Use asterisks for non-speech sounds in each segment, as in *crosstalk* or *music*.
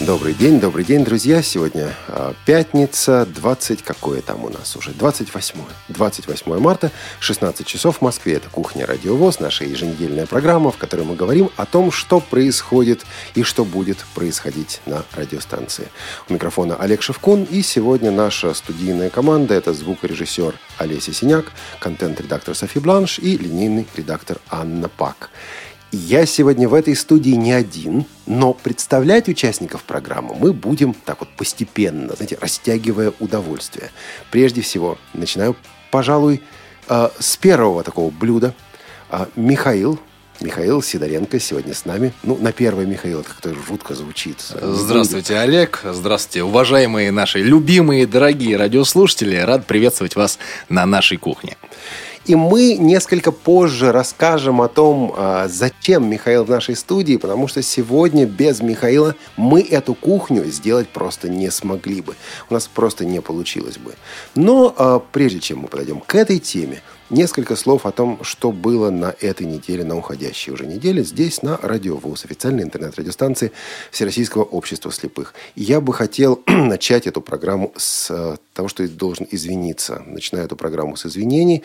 Добрый день, добрый день, друзья. Сегодня а, пятница, 20, какое там у нас уже? 28. 28 марта, 16 часов в Москве. Это «Кухня Радиовоз», наша еженедельная программа, в которой мы говорим о том, что происходит и что будет происходить на радиостанции. У микрофона Олег Шевкун, и сегодня наша студийная команда – это звукорежиссер Олеся Синяк, контент-редактор Софи Бланш и линейный редактор Анна Пак. Я сегодня в этой студии не один, но представлять участников программы мы будем так вот постепенно, знаете, растягивая удовольствие. Прежде всего, начинаю, пожалуй, э, с первого такого блюда. Э, Михаил, Михаил Сидоренко сегодня с нами. Ну, на первое Михаил, это как-то жутко звучит. Здравствуйте, Олег. Здравствуйте, уважаемые наши любимые, дорогие радиослушатели. Рад приветствовать вас на нашей кухне. И мы несколько позже расскажем о том, а, зачем Михаил в нашей студии, потому что сегодня без Михаила мы эту кухню сделать просто не смогли бы. У нас просто не получилось бы. Но а, прежде чем мы подойдем к этой теме, Несколько слов о том, что было на этой неделе, на уходящей уже неделе, здесь на Радио ВУЗ, официальной интернет-радиостанции Всероссийского общества слепых. И я бы хотел *clears throat* начать эту программу с э, того, что должен извиниться. Начинаю эту программу с извинений,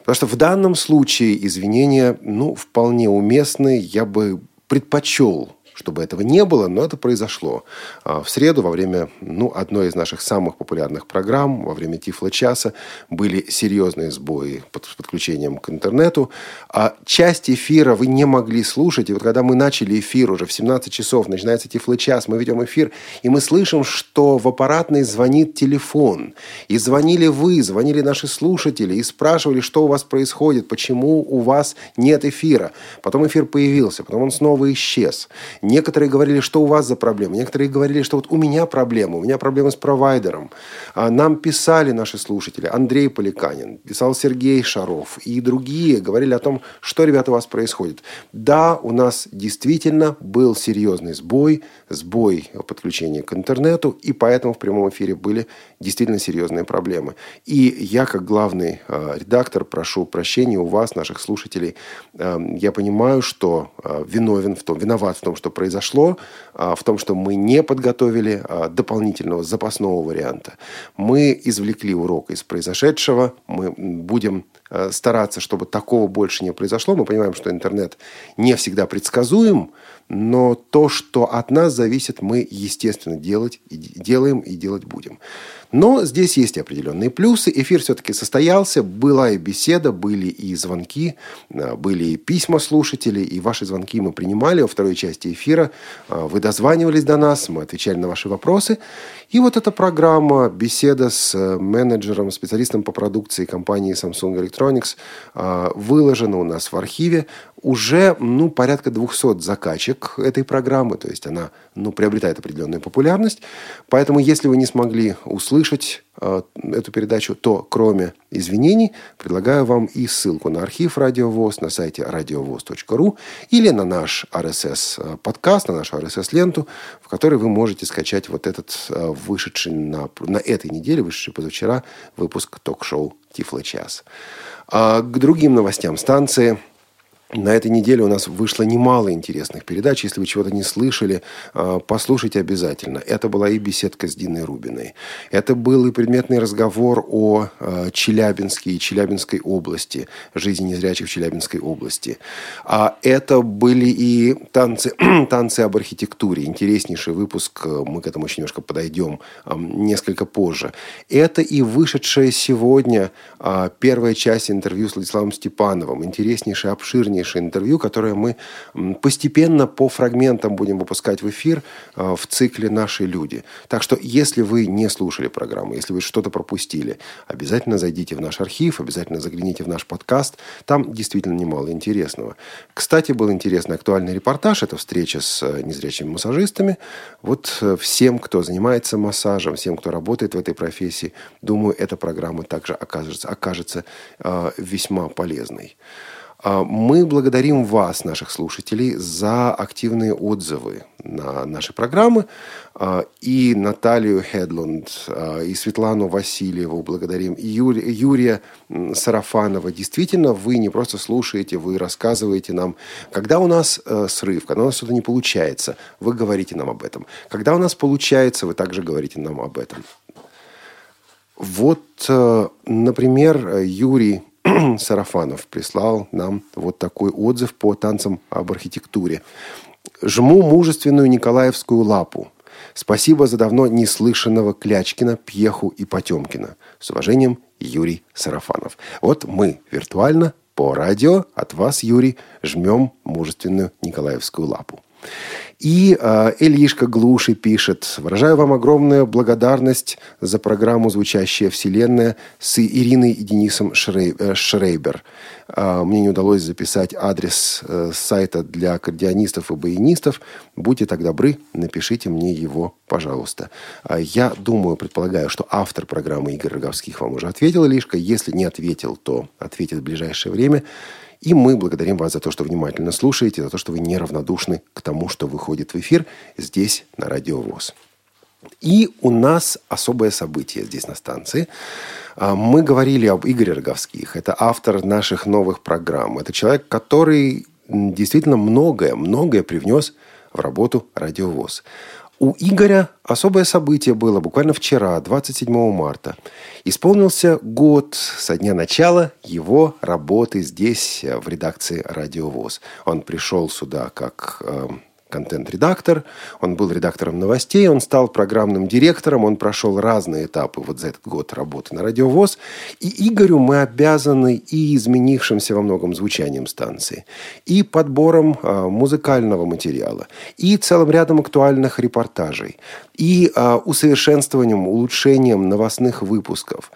потому что в данном случае извинения, ну, вполне уместны. Я бы предпочел чтобы этого не было, но это произошло. А, в среду во время ну, одной из наших самых популярных программ, во время Тифла-часа, были серьезные сбои под подключением к интернету. А часть эфира вы не могли слушать. И вот когда мы начали эфир уже в 17 часов, начинается Тифла-час, мы ведем эфир, и мы слышим, что в аппаратной звонит телефон. И звонили вы, звонили наши слушатели, и спрашивали, что у вас происходит, почему у вас нет эфира. Потом эфир появился, потом он снова исчез. Некоторые говорили, что у вас за проблемы. Некоторые говорили, что вот у меня проблема, у меня проблема с провайдером. А нам писали наши слушатели, Андрей Поликанин, писал Сергей Шаров и другие, говорили о том, что, ребята, у вас происходит. Да, у нас действительно был серьезный сбой, сбой подключения к интернету, и поэтому в прямом эфире были действительно серьезные проблемы. И я, как главный э, редактор, прошу прощения у вас, наших слушателей. Э, я понимаю, что э, виновен в том, виноват в том, что произошло, а, в том, что мы не подготовили а, дополнительного запасного варианта. Мы извлекли урок из произошедшего, мы будем стараться, чтобы такого больше не произошло. Мы понимаем, что интернет не всегда предсказуем, но то, что от нас зависит, мы, естественно, делать, и делаем и делать будем. Но здесь есть определенные плюсы. Эфир все-таки состоялся, была и беседа, были и звонки, а, были и письма слушателей, и ваши звонки мы принимали во второй части эфира. А, вы дозванивались до нас, мы отвечали на ваши вопросы. И вот эта программа, беседа с э, менеджером, специалистом по продукции компании Samsung Electronics а, выложена у нас в архиве. Уже ну, порядка 200 закачек этой программы, то есть она ну, приобретает определенную популярность. Поэтому, если вы не смогли услышать э, эту передачу, то кроме извинений предлагаю вам и ссылку на архив Радиовоз на сайте radiovoz.ru или на наш RSS-подкаст, на нашу RSS-ленту, в которой вы можете скачать вот этот э, вышедший на, на этой неделе, вышедший позавчера выпуск ток-шоу «Тифло час». А к другим новостям станции – на этой неделе у нас вышло немало интересных передач. Если вы чего-то не слышали, а, послушайте обязательно. Это была и беседка с Диной Рубиной. Это был и предметный разговор о а, Челябинске и Челябинской области, жизни незрячих в Челябинской области. А это были и танцы, *clears throat* танцы об архитектуре. Интереснейший выпуск. Мы к этому еще немножко подойдем несколько позже. Это и вышедшая сегодня а, первая часть интервью с Владиславом Степановым. Интереснейший, обширнейший интереснейшее интервью, которое мы постепенно по фрагментам будем выпускать в эфир э, в цикле «Наши люди». Так что, если вы не слушали программу, если вы что-то пропустили, обязательно зайдите в наш архив, обязательно загляните в наш подкаст. Там действительно немало интересного. Кстати, был интересный актуальный репортаж. Это встреча с э, незрячими массажистами. Вот э, всем, кто занимается массажем, всем, кто работает в этой профессии, думаю, эта программа также окажется, окажется весьма полезной. А, мы благодарим вас, наших слушателей, за активные отзывы на наши программы. А, и Наталью Хедлунд, а, и Светлану Васильеву благодарим, и Юрия Сарафанова. Действительно, вы не просто слушаете, вы рассказываете нам, когда у нас э, срыв, когда у нас что-то не получается, вы говорите нам об этом. Когда у нас получается, вы также говорите нам об этом. Вот, э, например, Юрий *clears throat* Сарафанов прислал нам вот такой отзыв по танцам об архитектуре. «Жму мужественную Николаевскую лапу. Спасибо за давно неслышанного Клячкина, Пьеху и Потемкина. С уважением, Юрий Сарафанов». Вот мы виртуально по радио от вас, Юрий, жмем мужественную Николаевскую лапу. И э, Ильишка Глуши пишет. «Выражаю вам огромную благодарность за программу «Звучащая вселенная» с Ириной и Денисом э, Шрейбер. Э, мне не удалось записать адрес э, сайта для аккордеонистов и баянистов. Будьте так добры, напишите мне его, пожалуйста. Э, я думаю, предполагаю, что автор программы Игорь Роговских вам уже ответил, Ильишка. Если не ответил, то ответит в ближайшее время. И мы благодарим вас за то, что внимательно слушаете, за то, что вы неравнодушны к тому, что выходит в эфир здесь, на Радио ВОЗ. И у нас особое событие здесь на станции. А, мы говорили об Игоре Роговских. Это автор наших новых программ. Это человек, который действительно многое, многое привнес в работу Радиовоз. У Игоря особое событие было буквально вчера, 27 марта. Исполнился год со дня начала его работы здесь, э, в редакции «Радиовоз». Он пришел сюда как э, контент-редактор, он был редактором новостей, он стал программным директором, он прошел разные этапы вот за этот год работы на радиовоз. И Игорю мы обязаны и изменившимся во многом звучанием станции, и подбором э, музыкального материала, и целым рядом актуальных репортажей, и э, усовершенствованием, улучшением новостных выпусков,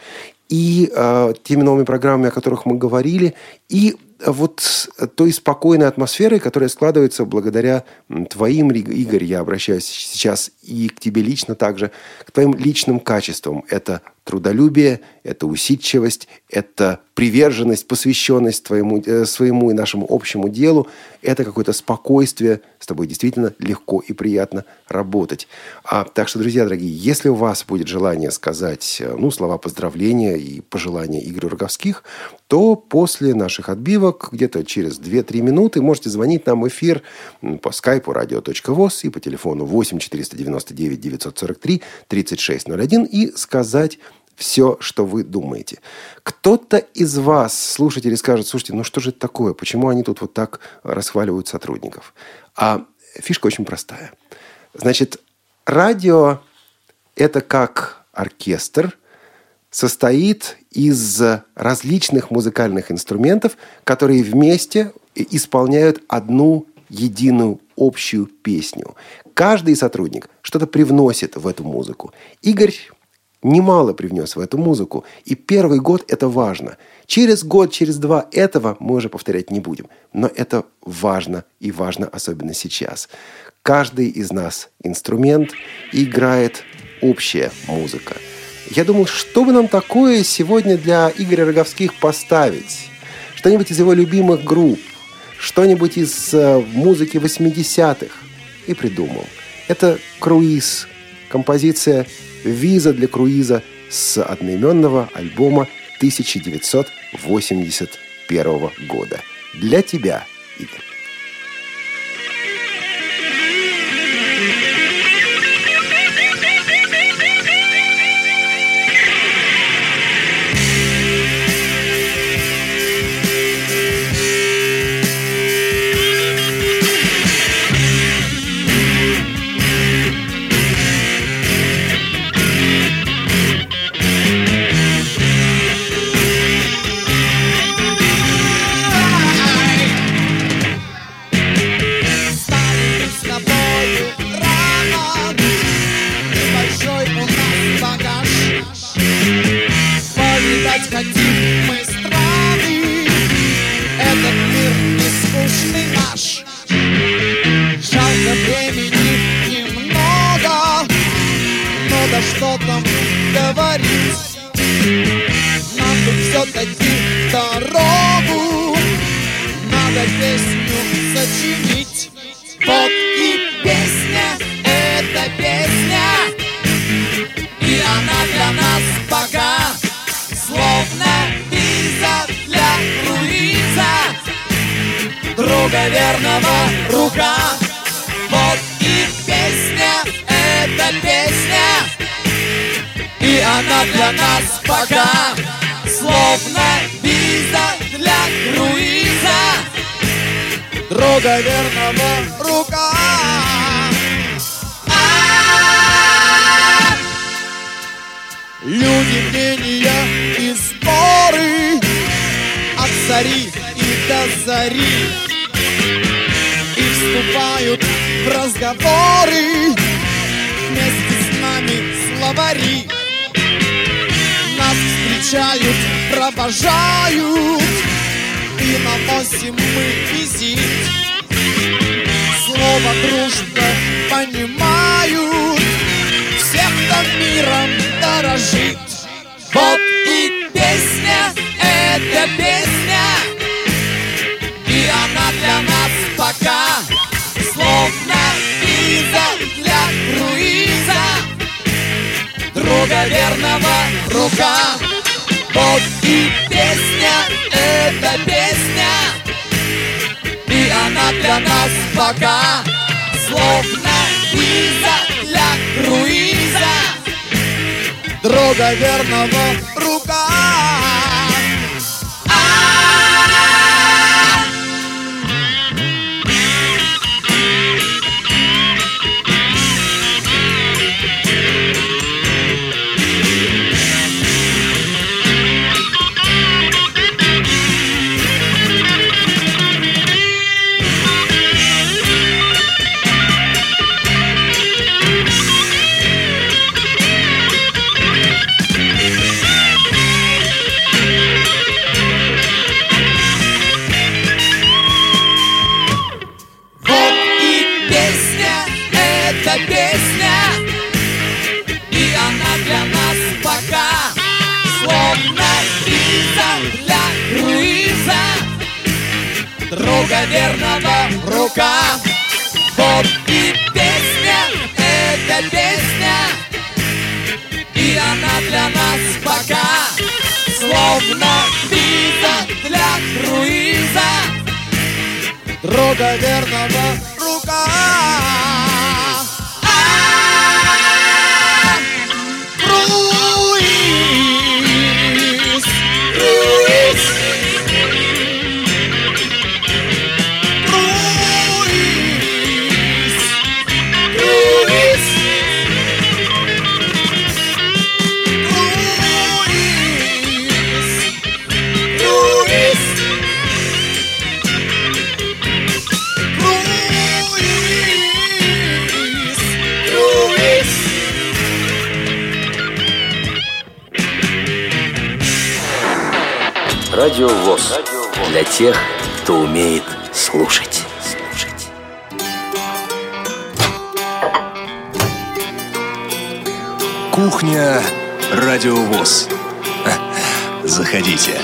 и э, теми новыми программами, о которых мы говорили, и вот той спокойной атмосферой, которая складывается благодаря твоим, Игорь, я обращаюсь сейчас и к тебе лично также, к твоим личным качествам. Это трудолюбие, это усидчивость, это приверженность, посвященность твоему, э, своему и нашему общему делу, это какое-то спокойствие, с тобой действительно легко и приятно работать. А, так что, друзья дорогие, если у вас будет желание сказать э, ну, слова поздравления и пожелания Игорю Роговских, то после наших отбивок, где-то через 2-3 минуты, можете звонить нам в эфир по скайпу radio.voz и по телефону 8 499 943 3601 и сказать все, что вы думаете. Кто-то из вас, слушатели, скажет, слушайте, ну что же это такое? Почему они тут вот так расхваливают сотрудников? А фишка очень простая. Значит, радио – это как оркестр, состоит из различных музыкальных инструментов, которые вместе исполняют одну единую общую песню. Каждый сотрудник что-то привносит в эту музыку. Игорь немало привнес в эту музыку. И первый год это важно. Через год, через два этого мы уже повторять не будем. Но это важно и важно особенно сейчас. Каждый из нас инструмент играет общая музыка. Я думал, что бы нам такое сегодня для Игоря Роговских поставить? Что-нибудь из его любимых групп, что-нибудь из э, музыки 80-х. И придумал. Это «Круиз», композиция виза для круиза с одноименного альбома 1981 года. Для тебя, Игорь. Песня. И она для нас пока Словно виза для круиза. Друга верного рука Вот и песня, это песня. И она для нас пока Словно виза для круиза. Друга верного рука рука. Вот и песня, это песня, и она для нас пока словно виза для круиза друга верного рука. Тех, кто умеет слушать. Слушать. Кухня Радио ВОЗ. Заходите.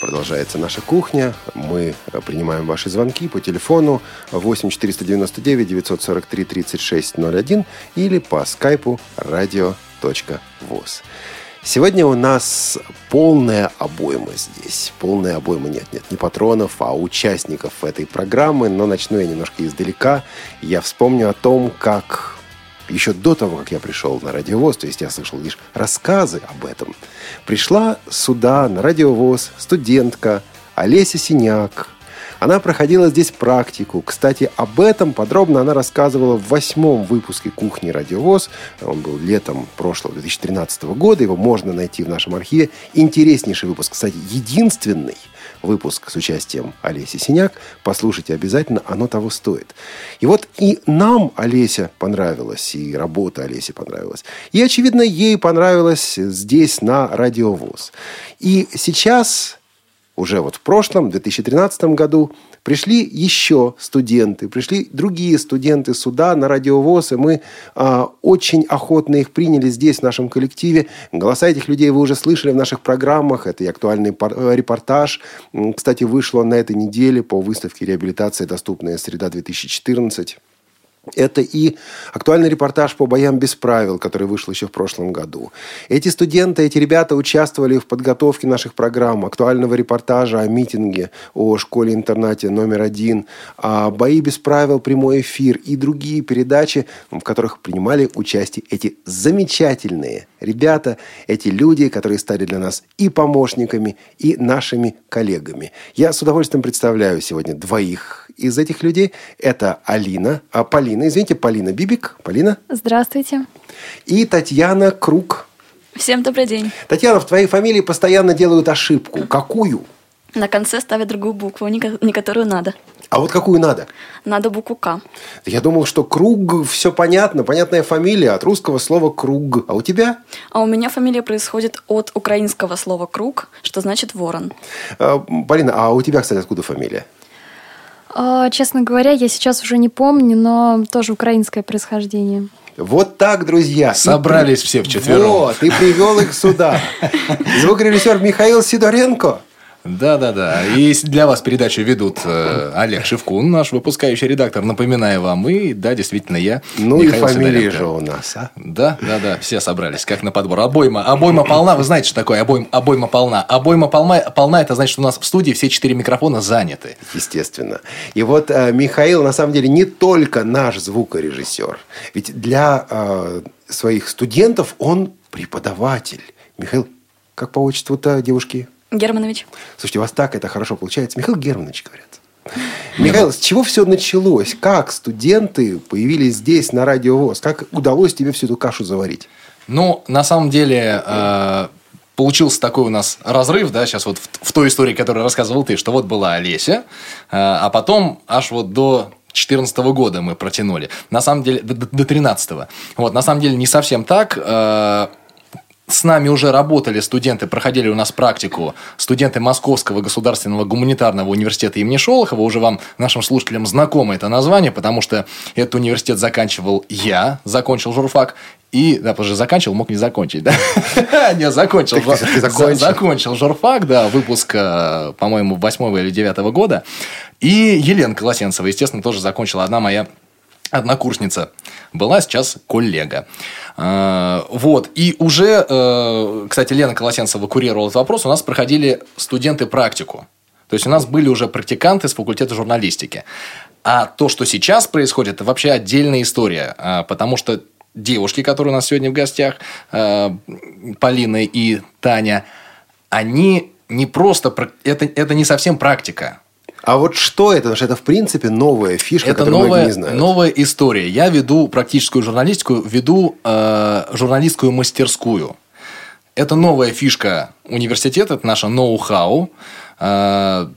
Продолжается наша кухня. Мы принимаем ваши звонки по телефону 8 499 943 3601 или по скайпу radio.voz. Сегодня у нас полная обойма здесь. Полная обойма нет, нет, не патронов, а участников этой программы. Но начну я немножко издалека. Я вспомню о том, как еще до того, как я пришел на радиовоз, то есть я слышал лишь рассказы об этом, пришла сюда на радиовоз студентка Олеся Синяк. Она проходила здесь практику. Кстати, об этом подробно она рассказывала в восьмом выпуске «Кухни Радиовоз». Он был летом прошлого 2013 года. Его можно найти в нашем архиве. Интереснейший выпуск. Кстати, единственный выпуск с участием Олеси Синяк. Послушайте обязательно, оно того стоит. И вот и нам Олеся понравилась, и работа Олеси понравилась. И, очевидно, ей понравилось здесь, на Радиовоз. И сейчас уже вот в прошлом, в 2013 году, пришли еще студенты, пришли другие студенты сюда на радиовоз, и мы а, очень охотно их приняли здесь, в нашем коллективе. Голоса этих людей вы уже слышали в наших программах. Это и актуальный э, репортаж. Кстати, вышло на этой неделе по выставке реабилитации «Доступная среда-2014». Это и актуальный репортаж по боям без правил, который вышел еще в прошлом году. Эти студенты, эти ребята участвовали в подготовке наших программ, актуального репортажа о митинге, о школе-интернате номер один, о бои без правил, прямой эфир и другие передачи, в которых принимали участие эти замечательные ребята, эти люди, которые стали для нас и помощниками, и нашими коллегами. Я с удовольствием представляю сегодня двоих из этих людей. Это Алина, а Полина, извините, Полина Бибик, Полина, Здравствуйте. и Татьяна Круг. Всем добрый день. Татьяна, в твоей фамилии постоянно делают ошибку. Какую? На конце ставят другую букву, не ко- не которую надо. А вот какую надо? Надо букву К. Я думал, что Круг, все понятно, понятная фамилия, от русского слова Круг. А у тебя? А у меня фамилия происходит от украинского слова «круг», что значит «ворон». А, Полина, а у тебя, кстати, откуда фамилия? А, Честно говоря, я сейчас уже не помню, но тоже украинское происхождение. Вот так, друзья. И Собрались при- все вчетвером. Вот, и привел их сюда. *laughs* Звукорежиссер Михаил Сидоренко. Да, да, да. И для вас передачу ведут э, Олег Шевкун, наш выпускающий редактор, напоминаю вам. И да, действительно, я. Ну Михаил и Сидоренко. же у нас, а? Да, да, да, все собрались, как на подбор. Обойма, обойма полна, вы знаете, что такое обойма, обойма полна. Обойма полна, полна, это значит, что у нас в студии все четыре микрофона заняты. Естественно. И вот э, Михаил, на самом деле, не только наш звукорежиссер. Ведь для э, своих студентов он преподаватель. Михаил, как по отчеству-то девушки? Германович. Слушайте, у вас так это хорошо получается. Михаил Германович, говорят. Михаил, с чего все началось? Как студенты появились здесь, на радиовоз? Как удалось тебе всю эту кашу заварить? Ну, на самом деле, э, получился такой у нас разрыв, да, сейчас вот в, в той истории, которую рассказывал ты, что вот была Олеся, э, а потом аж вот до 2014 года мы протянули. На самом деле, до, до 13 Вот, на самом деле, не совсем так. Э, с нами уже работали студенты, проходили у нас практику студенты Московского государственного гуманитарного университета имени Шолохова. Уже вам, нашим слушателям, знакомо это название, потому что этот университет заканчивал я, закончил журфак. И, да, потому что заканчивал, мог не закончить, да? *laughs* Не, закончил. Закончил. За- Закончил журфак, да, выпуск, э, по-моему, восьмого или девятого года. И Елена Колосенцева, естественно, тоже закончила. Одна моя однокурсница была сейчас коллега. Э, Вот. И уже, э, кстати, Лена Колосенцева курировала этот вопрос. У нас проходили студенты практику. То есть, у нас были уже практиканты с факультета журналистики. А то, что сейчас происходит, это вообще отдельная история. А, Потому что девушки, которые у нас сегодня в гостях, э, Полина и Таня, они не просто... Это, это не совсем практика. А вот что это? Потому что это, в принципе, новая фишка, Это которую многие новая, не знают. новая история. Я веду практическую журналистику, веду э, журналистскую мастерскую. Это новая фишка университета, это наше ноу-хау. Э,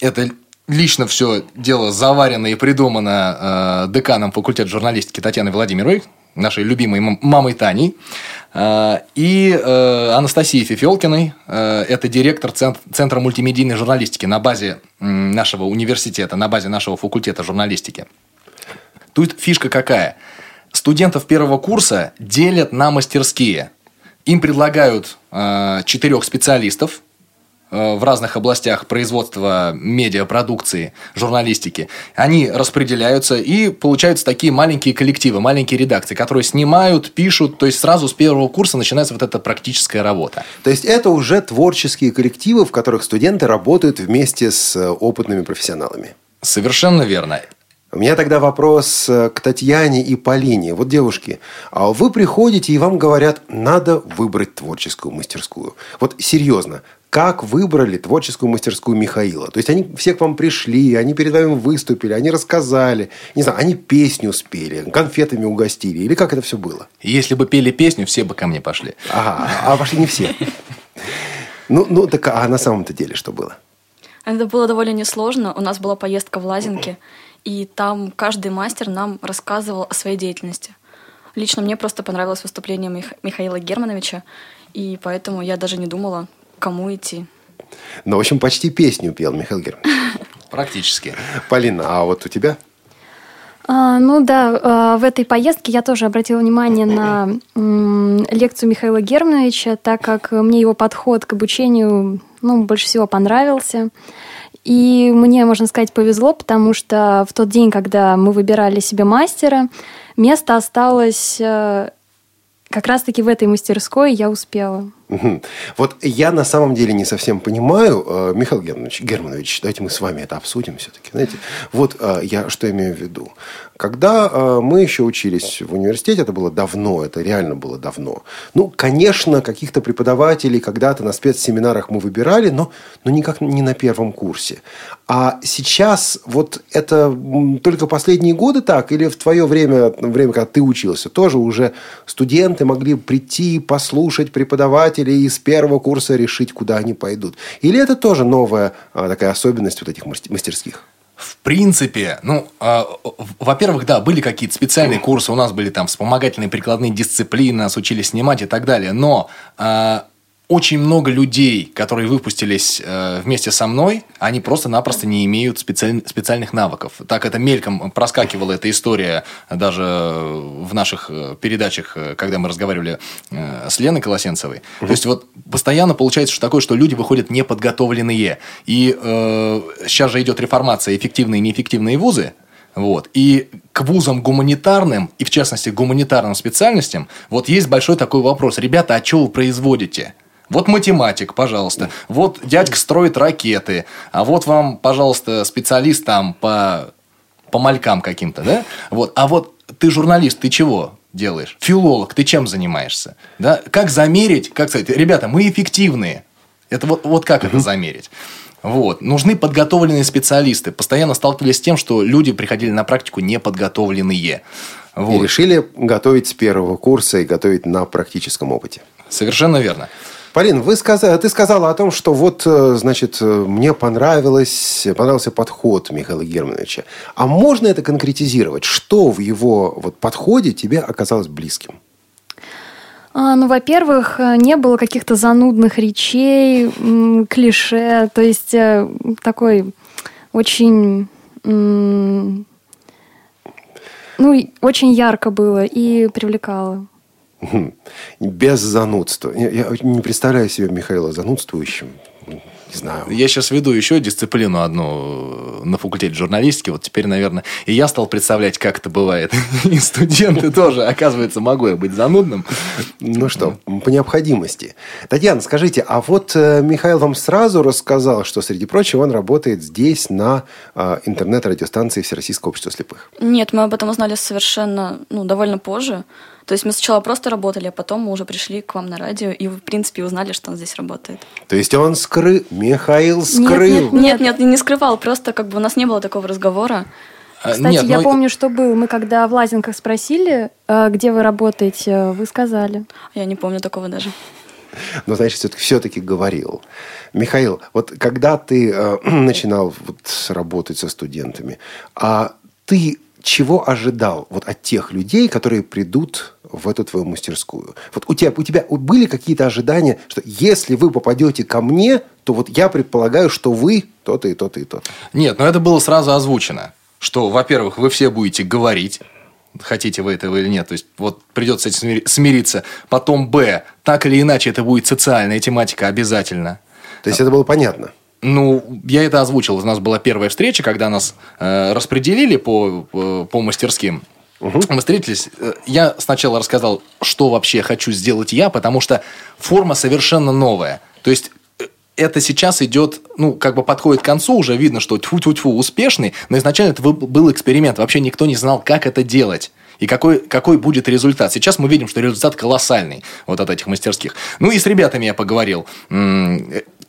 это лично все дело заварено и придумано э, деканом факультета журналистики Татьяной Владимировой, нашей любимой мам- мамой Таней. Э, и э, Анастасией Фефелкиной. Э, это директор Цент- Центра мультимедийной журналистики на базе нашего университета, на базе нашего факультета журналистики. Тут фишка какая? Студентов первого курса делят на мастерские. Им предлагают э, четырех специалистов в разных областях производства медиапродукции, журналистики. Они распределяются и получаются такие маленькие коллективы, маленькие редакции, которые снимают, пишут. То есть сразу с первого курса начинается вот эта практическая работа. То есть это уже творческие коллективы, в которых студенты работают вместе с э, опытными профессионалами. Совершенно верно. У меня тогда вопрос э, к Татьяне и Полине. Вот, девушки, а вы приходите и вам говорят, надо выбрать творческую мастерскую. Вот серьезно, как выбрали творческую мастерскую Михаила? То есть они все к вам пришли, они перед вами выступили, они рассказали, не знаю, они песню спели, конфетами угостили, или как это все было? Если бы пели песню, все бы ко мне пошли. Ага, а пошли не все. Ну, ну так а на самом-то деле что было? Это было довольно несложно. У нас была поездка в Лазинки, и там каждый мастер нам рассказывал о своей деятельности. Лично мне просто понравилось выступление Мих- Михаила Германовича, и поэтому я даже не думала, кому идти. Ну, в общем, почти песню пел Михаил Германович. *laughs* Практически. Полина, а вот у тебя? А, ну да, а, в этой поездке я тоже обратила внимание на лекцию Михаила Германовича, так как мне его подход к обучению ну, больше всего понравился. И мне, можно сказать, повезло, потому что в тот день, когда мы выбирали себе мастера, место осталось э, как раз-таки в этой мастерской, я успела. Вот я на самом деле не совсем понимаю, э, Михаил Германович, Германович, давайте мы с вами это обсудим все-таки. Знаете, вот э, я что имею в виду. Когда э, мы еще учились в университете, это было давно, это реально было давно. Ну, конечно, каких-то преподавателей когда-то на спецсеминарах мы выбирали, но, но никак не на первом курсе. А сейчас вот это только последние годы так? Или в твое время, время, когда ты учился, тоже уже студенты могли прийти, послушать преподавателей и с первого курса решить, куда они пойдут? Или это тоже новая а, такая особенность вот этих мастер- мастерских? В принципе, ну, в- во-первых, да, были какие-то специальные курсы, у нас были там вспомогательные прикладные дисциплины, нас учили снимать и так далее, но а, очень много людей, которые выпустились э, вместе со мной, они просто-напросто не имеют специаль- специальных навыков. Так это мельком проскакивала эта история даже в наших э, передачах, э, когда мы разговаривали э, с Леной Колосенцевой. То есть вот постоянно получается что такое, что люди выходят неподготовленные. И э, сейчас же идет реформация эффективные и неэффективные вузы. Вот. И к вузам гуманитарным, и в частности к гуманитарным специальностям, вот есть большой такой вопрос. Ребята, а что вы производите? Вот математик, пожалуйста. Вот дядька строит ракеты. А вот вам, пожалуйста, специалист там по, по малькам каким-то, да? Вот. А вот ты журналист, ты чего делаешь? Филолог, ты чем занимаешься? Да? Как замерить, как сказать, ребята, мы эффективные. Это вот, вот как это замерить? Вот. Нужны подготовленные специалисты. Постоянно сталкивались с тем, что люди приходили на практику неподготовленные. И Вот. решили готовить с первого курса и готовить на практическом опыте. Совершенно верно. Полин, вы сказали, ты сказала о том, что вот, э, значит, э, мне понравилось, понравился подход Михаила Германовича. А можно это конкретизировать? Что в его вот, подходе тебе оказалось близким? А, ну, во-первых, э, не было каких-то занудных речей, клише, то есть такой очень, ну, очень ярко было и привлекало. Без занудства. Я, я не представляю себе Михаила занудствующим. Не знаю. Я сейчас веду еще дисциплину одну на факультете журналистики. Вот теперь, наверное, и я стал представлять, как это бывает. *laughs* И студенты тоже, оказывается, могу я быть занудным. Ну что, по необходимости. Татьяна, скажите, а вот э, Михаил вам сразу рассказал, что, среди прочего, он работает здесь на э, интернет-радиостанции Всероссийского общества слепых. Нет, мы об этом узнали совершенно, ну, довольно позже. То есть мы сначала просто работали, а потом мы уже пришли к вам на радио и, в принципе, узнали, что он здесь работает. То есть он скрыл, Михаил скрыл. нет, Нет, нет, не скрывал, просто как бы у нас не было такого разговора. А, Кстати, нет, я ну, помню, что был. Мы когда в Лазинках спросили, э, где вы работаете, вы сказали. Я не помню такого даже. Но, значит, все-таки, все-таки говорил. Михаил, вот когда ты э, *clears throat* начинал вот работать со студентами, а ты чего ожидал вот от тех людей, которые придут в эту твою мастерскую? Вот у тебя, у тебя были какие-то ожидания, что если вы попадете ко мне, то вот я предполагаю, что вы то-то и то-то и то-то. Нет, но это было сразу озвучено. Что, во-первых, вы все будете говорить, хотите вы этого или нет. То есть, вот придется с этим смири- смириться. Потом, Б, так или иначе, это будет социальная тематика обязательно. То есть это было понятно. Ну, я это озвучил. У нас была первая встреча, когда нас э, распределили по, по, по мастерским. Мы встретились. Э, Я сначала рассказал, что вообще хочу сделать я, потому что форма совершенно новая. То есть э, это сейчас идет, ну, как бы подходит к концу, уже видно, что тьфу-тьфу-тьфу успешный, но изначально это был эксперимент. Вообще никто не знал, как это делать. И какой, какой будет результат. Сейчас мы видим, что результат колоссальный вот от этих мастерских. Ну и с ребятами я поговорил.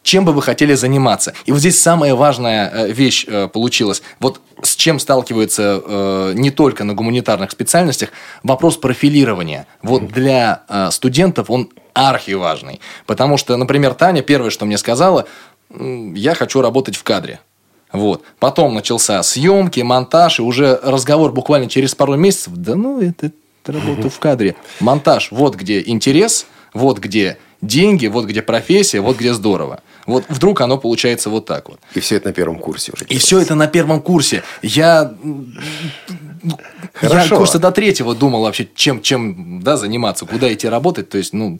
Чем бы вы хотели заниматься? И вот здесь самая важная э, вещь э, получилась. Вот с чем сталкиваются э, не только на гуманитарных специальностях, вопрос профилирования. Вот для э, студентов он архиважный. Потому что, например, Таня первое, что мне сказала, «М, я хочу работать в кадре. Вот. Потом начался съемки, монтаж, и уже разговор буквально через пару месяцев. Да ну, это, это работа в кадре. Монтаж, вот где интерес, вот где деньги, вот где профессия, вот где здорово. Вот вдруг оно получается вот так вот. И все это на первом курсе уже. И все это на первом курсе. Я, я Хорошо. курса до третьего думал вообще, чем, чем да, заниматься, куда идти работать. То есть, ну,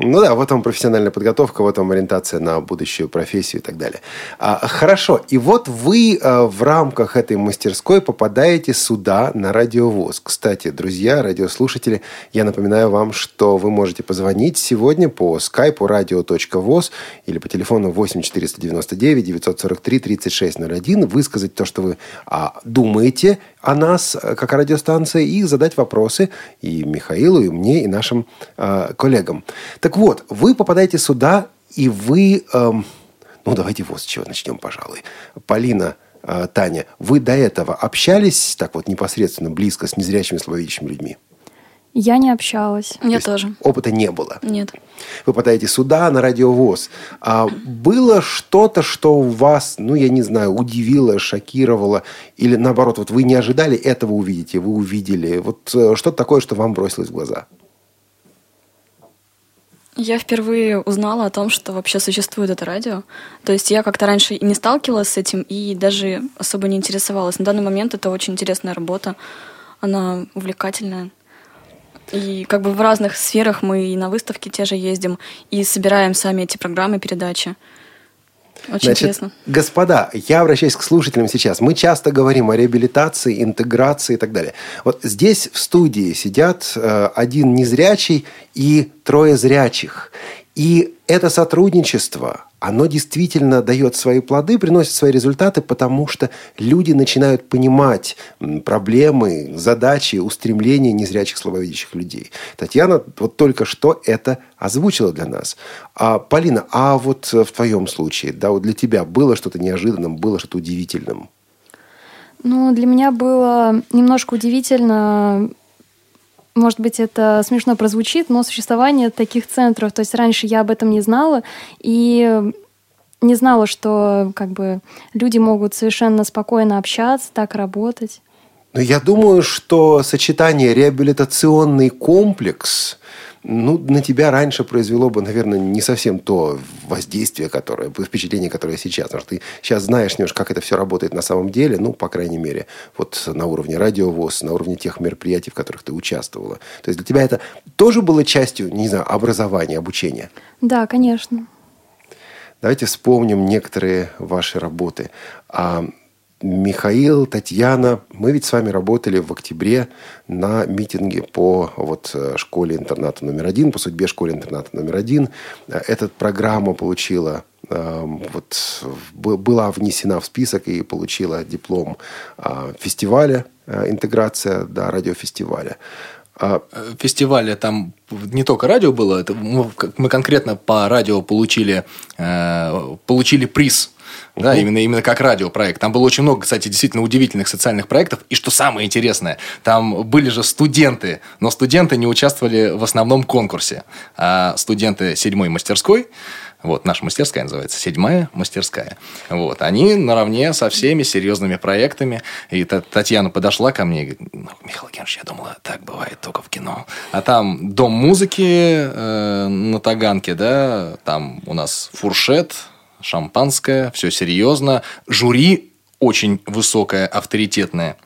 Ну да, вот вам профессиональная подготовка, вот вам ориентация на будущую профессию и так далее. А, хорошо, и вот вы а, в рамках этой мастерской попадаете сюда на радиовоз. Кстати, друзья, радиослушатели, я напоминаю вам, что вы можете позвонить сегодня по скайпу radio.voz или по телефону 8 499 943 3601, высказать то, что вы а, думаете о нас, э, как о радиостанции, и задать вопросы и Михаилу, и мне, и нашим э, коллегам. Так вот, вы попадаете сюда, и вы... эм, ну, давайте вот с чего начнем, пожалуй. Полина, э, Таня, вы до этого общались так вот непосредственно, близко с незрячими, слабовидящими людьми? Я не общалась. Я То тоже. Опыта не было. Нет. Вы попадаете сюда, на радиовоз. А было что-то, что вас, ну, я не знаю, удивило, шокировало? Или наоборот, вот вы не ожидали этого увидеть, и вы увидели? Вот э, что-то такое, что вам бросилось в глаза? Я впервые узнала о том, что вообще существует это радио. То есть я как-то раньше и не сталкивалась с этим, и даже особо не интересовалась. На данный момент это очень интересная работа. Она увлекательная. И как бы в разных сферах мы и на выставки те же ездим, и собираем сами эти программы, передачи. Очень Значит, интересно. господа, я обращаюсь к слушателям сейчас. Мы часто говорим о реабилитации, интеграции и так далее. Вот здесь в студии сидят э, один незрячий и трое зрячих. И это сотрудничество, оно действительно дает свои плоды, приносит свои результаты, потому что люди начинают понимать проблемы, задачи, устремления незрячих, слабовидящих людей. Татьяна вот только что это озвучила для нас. А, Полина, а вот в твоем случае, да, вот для тебя было что-то неожиданным, было что-то удивительным? Ну, для меня было немножко удивительно, может быть, это смешно прозвучит, но существование таких центров. То есть раньше я об этом не знала и не знала, что как бы люди могут совершенно спокойно общаться, так работать. Ну, я думаю, что сочетание реабилитационный комплекс, ну, на тебя раньше произвело бы, наверное, не совсем то воздействие, которое, впечатление, которое сейчас. Потому что ты сейчас знаешь немножко, как это все работает на самом деле, ну, по крайней мере, вот на уровне радиовоз, на уровне тех мероприятий, в которых ты участвовала. То есть для тебя это тоже было частью, не знаю, образования, обучения? Да, конечно. Давайте вспомним некоторые ваши работы. А, Михаил, Татьяна, мы ведь с вами работали в октябре на митинге по вот э, школе-интерната номер один, по судьбе школе-интерната номер один. Эта программа получила э, вот, была внесена в список и получила диплом э, фестиваля э, интеграция, да, радиофестиваля. А, фестивале там не только радио было, это мы, мы конкретно по радио получили, э, получили приз. Да, именно, именно как радиопроект. Там было очень много, кстати, действительно удивительных социальных проектов. И что самое интересное, там были же студенты, но студенты не участвовали в основном конкурсе. А студенты седьмой мастерской, вот, наша мастерская называется, седьмая мастерская. Вот, они наравне со всеми серьезными проектами. И Та- Татьяна подошла ко мне и говорит, «Ну, Михаил Георгиевич, я думала, так бывает только в кино. А там дом музыки э, на Таганке, да, там у нас фуршет, шампанское, все серьезно. Жюри очень высокое, авторитетное.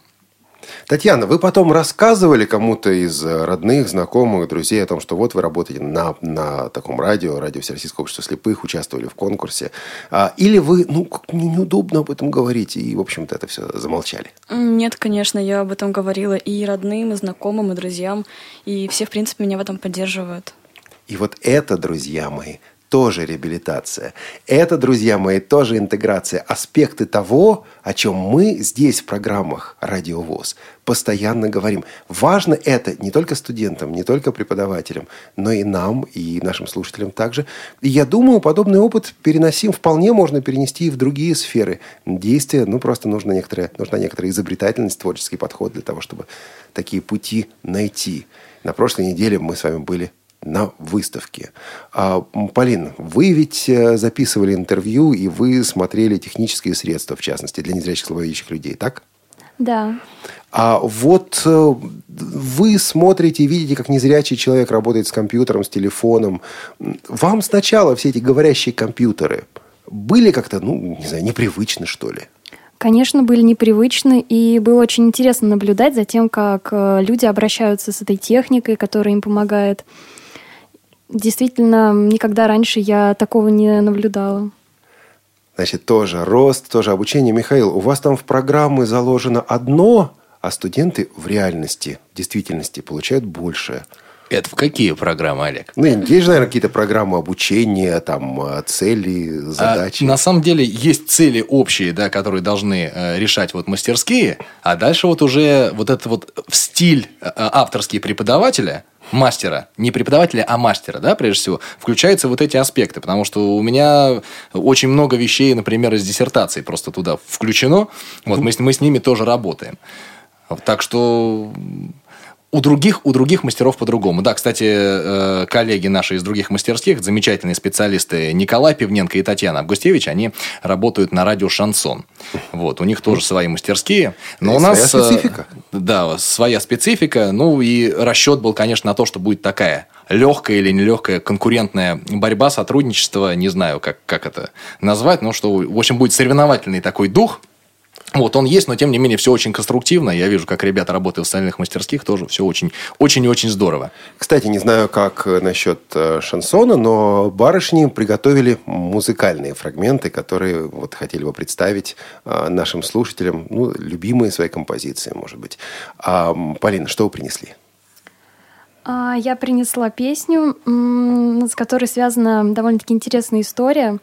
Татьяна, вы потом рассказывали кому-то из э, родных, знакомых, друзей о том, что вот вы работаете на, на таком радио, радио Всероссийского общества слепых, участвовали в конкурсе. А, или вы, ну, как мне неудобно об этом говорить, и, в общем-то, это все замолчали? Нет, конечно, я об этом говорила и родным, и знакомым, и друзьям. И все, в принципе, меня в этом поддерживают. И вот это, друзья мои, тоже реабилитация. Это, друзья мои, тоже интеграция. Аспекты того, о чем мы здесь в программах «Радиовоз» постоянно говорим. Важно это не только студентам, не только преподавателям, но и нам, и нашим слушателям также. И я думаю, подобный опыт переносим, вполне можно перенести и в другие сферы действия. Ну, просто нужна некоторая, нужна некоторая изобретательность, творческий подход для того, чтобы такие пути найти. На прошлой неделе мы с вами были на выставке. А, Полин, вы ведь э, записывали интервью, и вы смотрели технические средства, в частности, для незрячих слабовидящих людей, так? Да. А вот э, вы смотрите и видите, как незрячий человек работает с компьютером, с телефоном. Вам сначала все эти говорящие компьютеры были как-то, ну, не знаю, непривычны, что ли? Конечно, были непривычны, и было очень интересно наблюдать за тем, как э, люди обращаются с этой техникой, которая им помогает. Действительно, никогда раньше я такого не наблюдала. Значит, тоже рост, тоже обучение. Михаил, у вас там в программы заложено одно, а студенты в реальности, в действительности получают больше. Это в какие программы, Олег? Ну, есть же, наверное, какие-то программы обучения, там, э, цели, задачи. А, на самом деле есть цели общие, да, которые должны э, решать вот мастерские, а дальше вот уже вот этот вот в стиль э, авторский преподавателя, мастера, не преподавателя, а мастера, да, прежде всего, включаются вот эти аспекты, потому что у меня очень много вещей, например, из диссертации просто туда включено, вот мы, с- мы с ними тоже работаем. Так что у других, у других мастеров по-другому. Да, кстати, э, коллеги наши из других мастерских, замечательные специалисты Николай Пивненко и Татьяна Августевич, они работают на радио «Шансон». Вот, у них тоже свои мастерские. Но И у нас... своя э, специфика. Да, своя специфика. Ну, и расчет был, конечно, на то, что будет такая легкая или нелегкая конкурентная борьба, сотрудничество, не знаю, как, как это назвать, но что, в общем, будет соревновательный такой дух, вот, он есть, но тем не менее все очень конструктивно. Я вижу, как ребята работают в остальных мастерских, тоже все очень, очень и очень здорово. Кстати, не знаю, как э, насчет э, шансона, но барышни приготовили музыкальные фрагменты, которые вот хотели бы представить э, нашим слушателям, ну, любимые свои композиции, может быть. А, Полина, что вы принесли? А, Я принесла песню, с которой связана довольно-таки интересная история.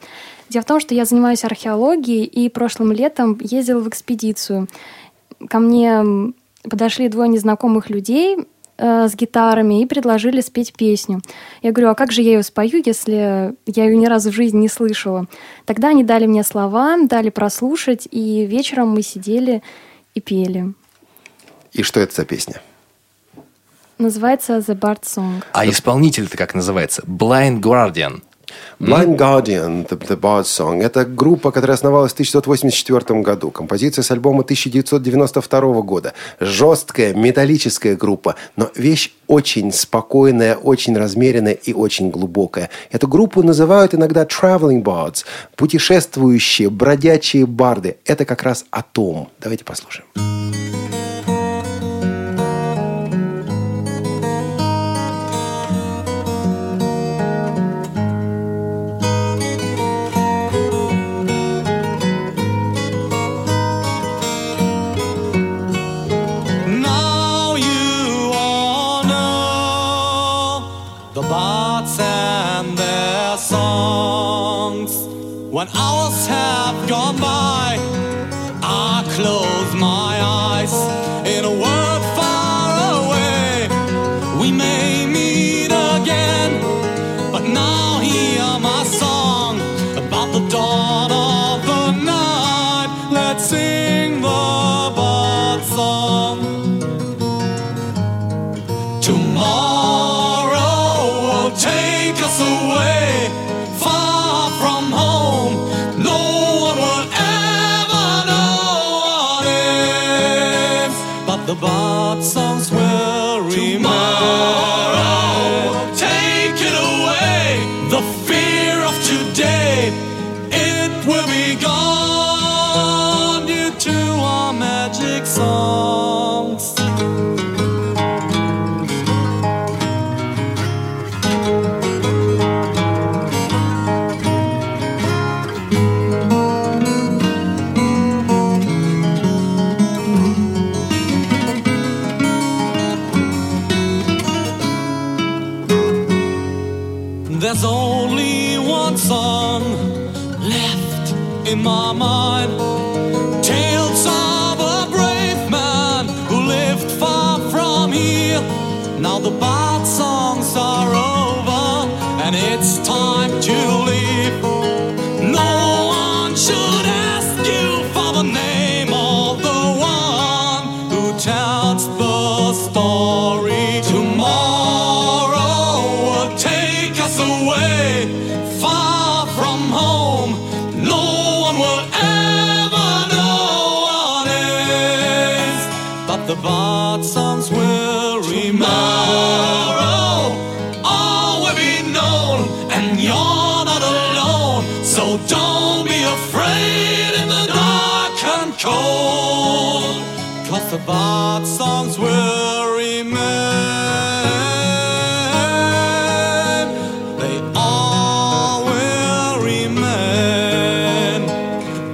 Дело в том, что я занимаюсь археологией и прошлым летом ездила в экспедицию. Ко мне подошли двое незнакомых людей э, с гитарами и предложили спеть песню. Я говорю, а как же я ее спою, если я ее ни разу в жизни не слышала? Тогда они дали мне слова, дали прослушать, и вечером мы сидели и пели. И что это за песня? Называется «The Bard Song». А исполнитель-то как называется? Blind Guardian. Blind Guardian, The, The Bard Song. Это группа, которая основалась в 1984 году. Композиция с альбома 1992 года. Жесткая, металлическая группа. Но вещь очень спокойная, очень размеренная и очень глубокая. Эту группу называют иногда Traveling Bards. Путешествующие, бродячие барды. Это как раз о том. Давайте послушаем. Now one hour bard songs will remain. Bard songs will remain. They all will remain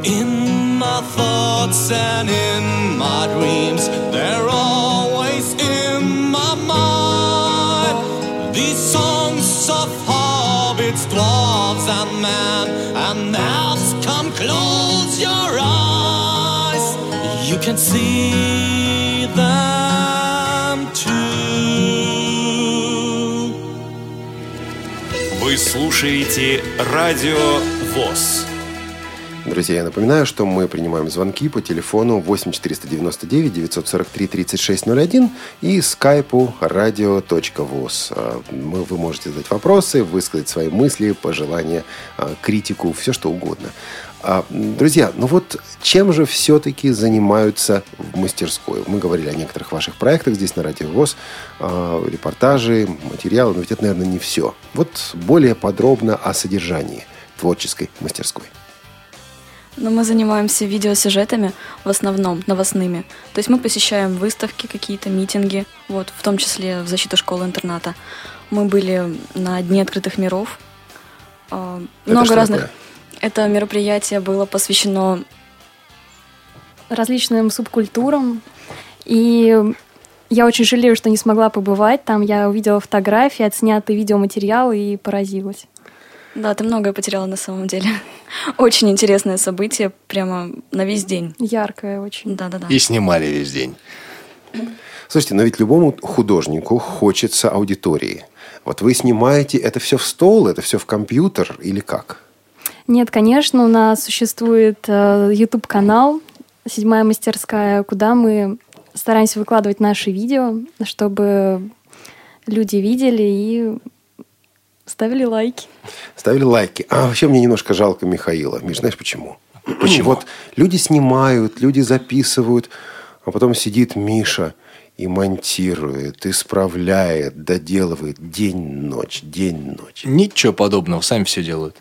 in my thoughts and in my dreams. They're always in my mind. These songs of hobbits, dwarves, and men, and elves. Come close your eyes. Can see them too. Вы слушаете Радио ВОЗ. Друзья, я напоминаю, что мы принимаем звонки по телефону 8 499 943 3601 и скайпу radio.voz. А, Мы, вы можете задать вопросы, высказать свои мысли, пожелания, а, критику, все что угодно. А, Друзья, ну вот чем же все-таки занимаются в мастерской? Мы говорили о некоторых ваших проектах здесь на Радио ВОЗ, а, репортажи, материалы, но ведь это, наверное, не все. Вот более подробно о содержании творческой мастерской. Но мы занимаемся видеосюжетами, в основном новостными. То есть мы посещаем выставки, какие-то митинги, вот, в том числе в защиту школы-интерната. Мы были на Дне открытых миров. А, Много разных. такое? Это мероприятие было посвящено различным субкультурам. И я очень жалею, что не смогла побывать там. Я увидела фотографии, отснятые видеоматериалы и поразилась. Да, ты многое потеряла на самом деле. *laughs* Очень интересное событие, прямо на весь день. Яркое очень. Да-да-да. И снимали весь день. *clears throat* Слушайте, но ведь любому художнику хочется аудитории. Вот вы снимаете это все в стол, это все в компьютер или как? Нет, конечно, у нас существует э, YouTube-канал «Седьмая мастерская», куда мы стараемся выкладывать наши видео, чтобы люди видели и ставили лайки. Ставили лайки. А вообще мне немножко жалко Михаила. Миш, знаешь почему? Почему? Вот люди снимают, люди записывают, а потом сидит Миша и монтирует, исправляет, доделывает день-ночь, день-ночь. Ничего подобного, сами все делают.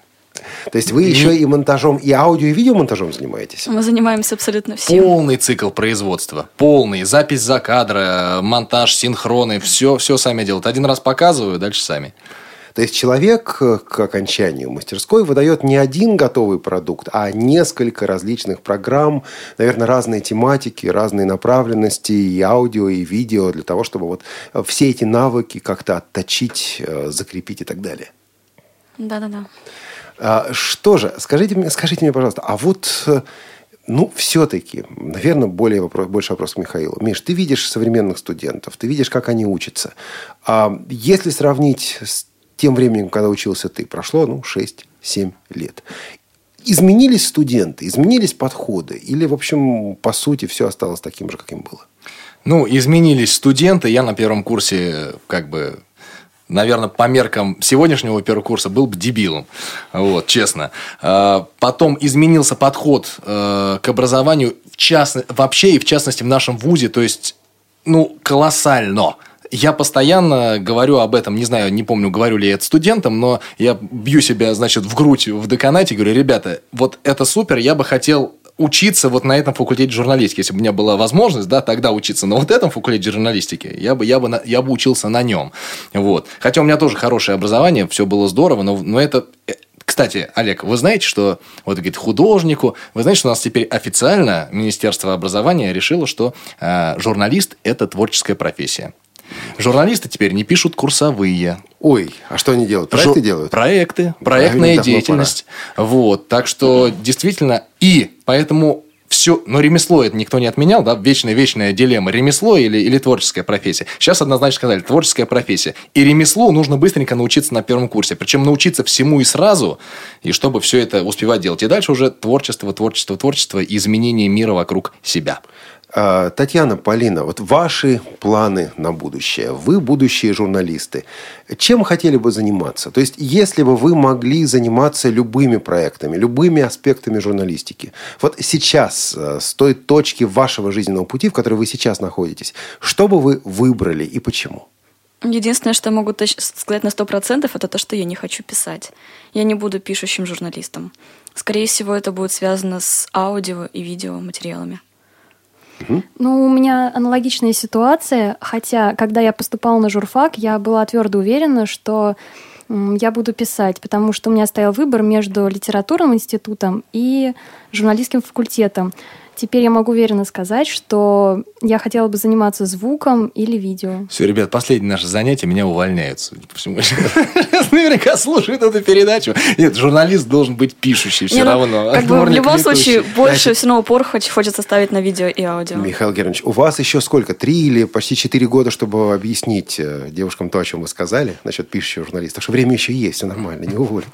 То есть вы еще и монтажом, и аудио, и видеомонтажом занимаетесь? Мы занимаемся абсолютно всем. Полный цикл производства. Полный. Запись за кадра, монтаж, синхроны. Все, все сами делают. Один раз показываю, дальше сами. То есть человек э, к окончанию мастерской выдает не один готовый продукт, а несколько различных программ, наверное, разные тематики, разные направленности, и аудио, и видео, для того, чтобы вот э, все эти навыки как-то отточить, э, закрепить и так далее. Да-да-да. А, Что же, скажите мне, скажите мне, пожалуйста, а вот, э, ну, все-таки, наверное, более вопрос, больше вопрос к Михаилу. Миш, ты видишь современных студентов, ты видишь, как они учатся. А если сравнить с тем временем, когда учился ты, прошло, ну, 6-7 лет. Изменились студенты, изменились подходы? Или, в общем, по сути, все осталось таким же, каким было? Ну, изменились студенты. Я на первом курсе, как бы, наверное, по меркам сегодняшнего первого курса был бы дебилом. Вот, честно. А, Потом изменился подход э, к образованию в частно, вообще и в частности в нашем ВУЗе. То есть, ну, колоссально. Я постоянно говорю об этом, не знаю, не помню, говорю ли я это студентам, но я бью себя, значит, в грудь в деканате, говорю, ребята, вот это супер, я бы хотел учиться вот на этом факультете журналистики, если бы у меня была возможность, да, тогда учиться на вот этом факультете журналистики, я бы, я бы, я бы учился на нем, вот. Хотя у меня тоже хорошее образование, все было здорово, но, но это... э, Кстати, Олег, вы знаете, что вот говорит художнику, вы знаете, что у нас теперь официально Министерство образования решило, что э, журналист это творческая профессия. Журналисты теперь не пишут курсовые, Ой, а что они делают? Проекты Жу- делают? Проекты, проектная давно деятельность. Вот, так что действительно и поэтому все, но ремесло это никто не отменял, да, вечная вечная дилемма ремесло или или творческая профессия. Сейчас однозначно сказали творческая профессия и ремеслу нужно быстренько научиться на первом курсе, причем научиться всему и сразу, и чтобы все это успевать делать. И дальше уже творчество, творчество, творчество, и изменение мира вокруг себя. А, Татьяна, Полина, вот ваши планы на будущее. Вы будущие журналисты. Чем хотели бы заниматься? То есть, если бы вы могли заниматься любыми проектами, любыми аспектами журналистики, вот сейчас, э, с той точки вашего жизненного пути, в которой вы сейчас находитесь, что бы вы выбрали и почему? Единственное, что я могу сказать на сто процентов, это то, что я не хочу писать. Я не буду пишущим журналистом. Скорее всего, это будет связано с аудио и видео материалами. Ну, у меня аналогичная ситуация, хотя, когда я поступала на журфак, я была твердо уверена, что я буду писать, потому что у меня стоял выбор между литературным институтом и журналистским факультетом. Теперь я могу уверенно сказать, что я хотела бы заниматься звуком или видео. Все, ребят, последнее наше занятие, меня увольняют, судя по всему. *laughs* Сейчас Наверняка слушают эту передачу. Нет, журналист должен быть пишущий все ну, равно. Как бы в любом случае больше все равно упор хоч- хочется ставить на видео и аудио. Михаил Германович, у вас еще сколько? Три или почти четыре года, чтобы объяснить э, девушкам то, о чем вы сказали насчет пишущего журналиста. Так что время еще есть, все нормально, не уволят.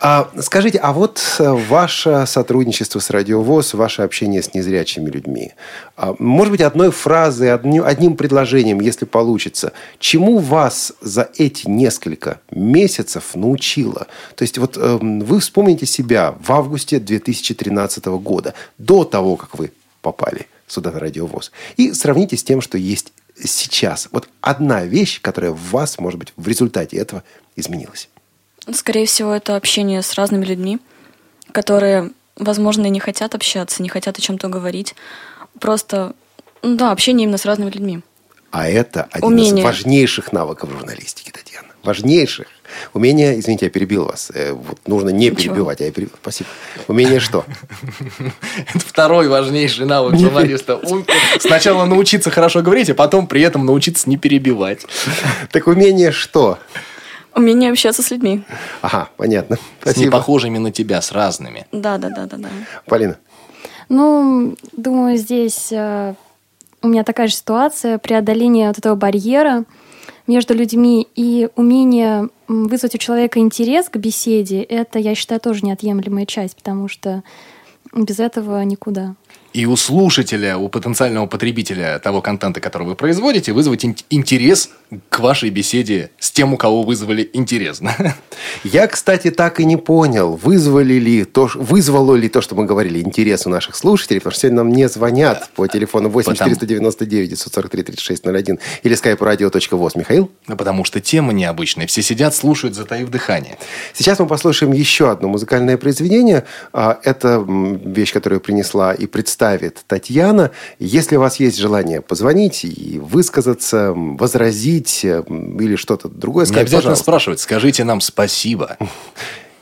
А, скажите, а вот э, ваше сотрудничество с Радиовоз, ваше общение с незрячими людьми, а, может быть, одной фразой, одним, одним предложением, если получится, чему вас за эти несколько месяцев научило? То есть вот эм, вы вспомните себя в августе 2013 года, до того, как вы попали сюда на радиовоз. И сравните с тем, что есть сейчас. Вот одна вещь, которая в вас, может быть, в результате этого изменилась. Скорее всего, это общение с разными людьми, которые, возможно, и не хотят общаться, не хотят о чем-то говорить. Просто, ну да, общение именно с разными людьми. А это один Умение. из важнейших навыков журналистики, Татьяна. Важнейших. Умение, извините, я перебил вас. Э, Вот нужно не Ничего. перебивать, а я перебил. Спасибо. Умение что? *laughs* Это второй важнейший навык журналиста. Сначала научиться хорошо говорить, а потом при этом научиться не перебивать. Так умение что? Умение общаться с людьми. Ага, понятно. С Спасибо. непохожими на тебя, с разными. Да, да, да, да, да. Полина. Ну, думаю, здесь э, у меня такая же ситуация, преодоление вот этого барьера между людьми и умение вызвать у человека интерес к беседе, это, я считаю, тоже неотъемлемая часть, потому что без этого никуда. И у слушателя, у потенциального потребителя того контента, который вы производите, вызвать ин- интерес к вашей беседе с тем, у кого вызвали интерес. *laughs* Я, кстати, так и не понял, вызвали ли то, вызвало ли то, что мы говорили, интерес у наших слушателей, потому что сегодня нам не звонят по телефону 8 Потому- 499 943 3601 или skype radio.voz. Михаил? Ну, Потому что тема необычная. Все сидят, слушают, затаив дыхание. Сейчас мы послушаем еще одно музыкальное произведение. А, Это вещь, которую принесла и представит Татьяна. Если у вас есть желание позвонить и высказаться, возразить или что-то другое Не сказать, обязательно пожалуйста. спрашивать, скажите нам спасибо.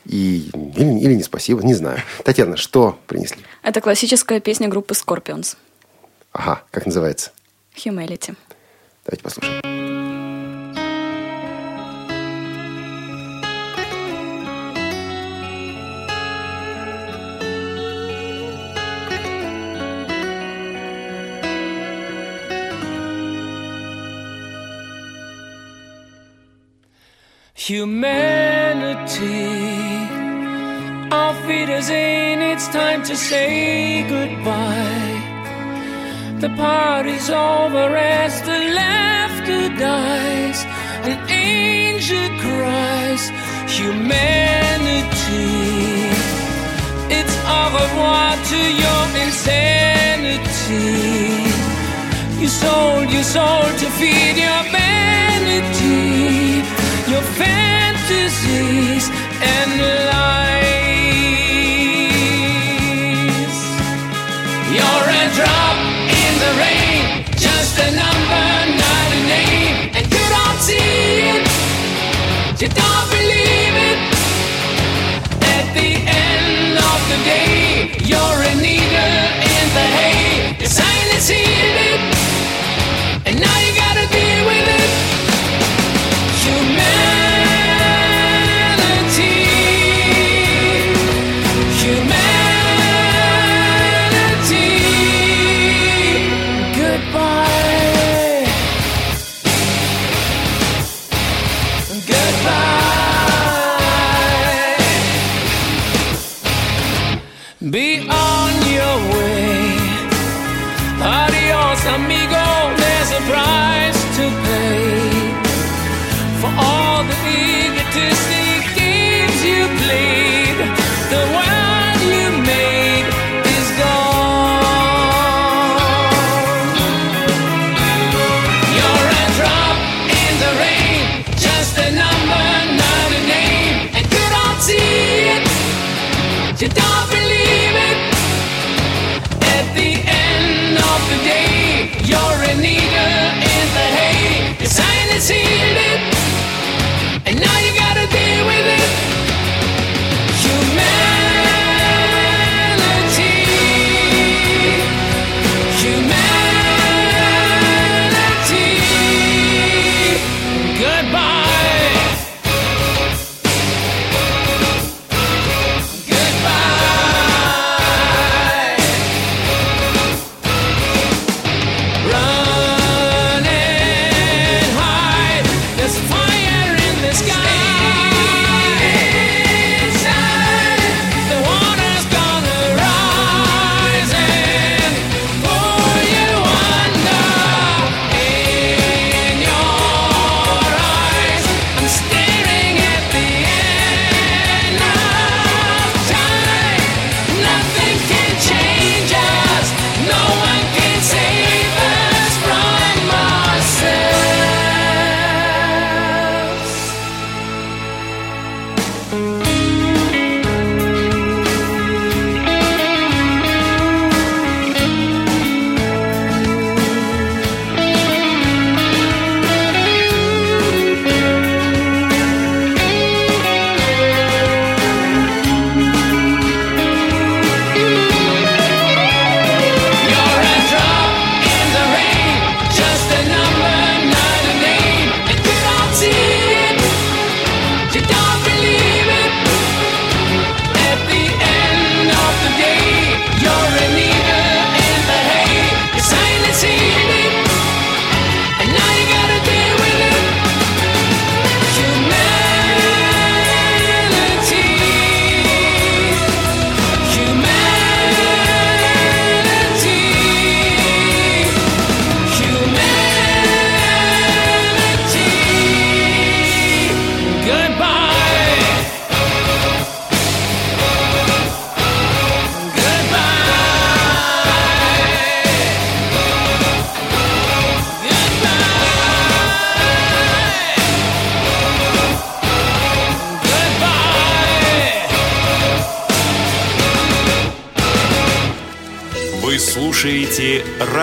И, или, или не спасибо, не знаю. Татьяна, что принесли? Это классическая песня группы Scorpions. Ага, как называется? Humanity. Давайте послушаем. Humanity, our auf Wiedersehen, it's time to say goodbye. The party's over as the laughter dies. An angel cries, humanity. It's au revoir to your insanity. You sold your soul to feed your vanity, your fantasies and lies. You're a drop in the rain, just a number, not a name, and you don't see it, you don't believe it. At the end of the day, you're a needle in the hay. The egotistic games you played.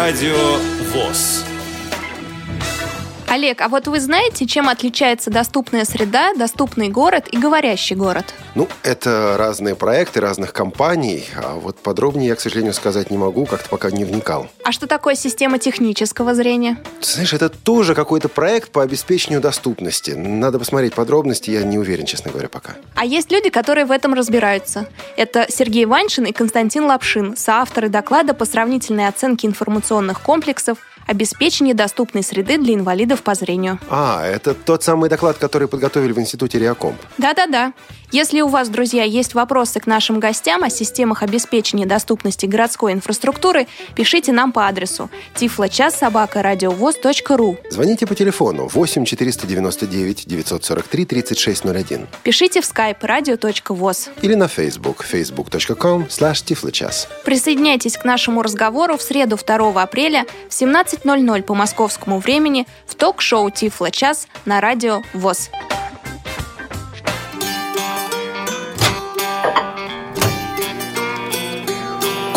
Радио Олег, а вот вы знаете, чем отличается доступная среда, доступный город и говорящий город? Ну, это разные проекты разных компаний. А вот подробнее я, к сожалению, сказать не могу, как-то пока не вникал. А что такое система технического зрения? Ты знаешь, это тоже какой-то проект по обеспечению доступности. Надо посмотреть подробности, я не уверен, честно говоря, пока. А есть люди, которые в этом разбираются. Это Сергей Ваншин и Константин Лапшин, соавторы доклада по сравнительной оценке информационных комплексов обеспечение доступной среды для инвалидов по зрению. А, это тот самый доклад, который подготовили в Институте Реакомп. Да-да-да. Если у вас, друзья, есть вопросы к нашим гостям о системах обеспечения доступности городской инфраструктуры, пишите нам по адресу тифлочас.собакарадиовоз.ру Звоните по телефону 8 499 943 3601 Пишите в skype radio.voz. или на Facebook facebook.com slash tifloчас. Присоединяйтесь к нашему разговору в среду 2 апреля в 17.00 по московскому времени в ток-шоу «Тифло час» на радио ВОЗ.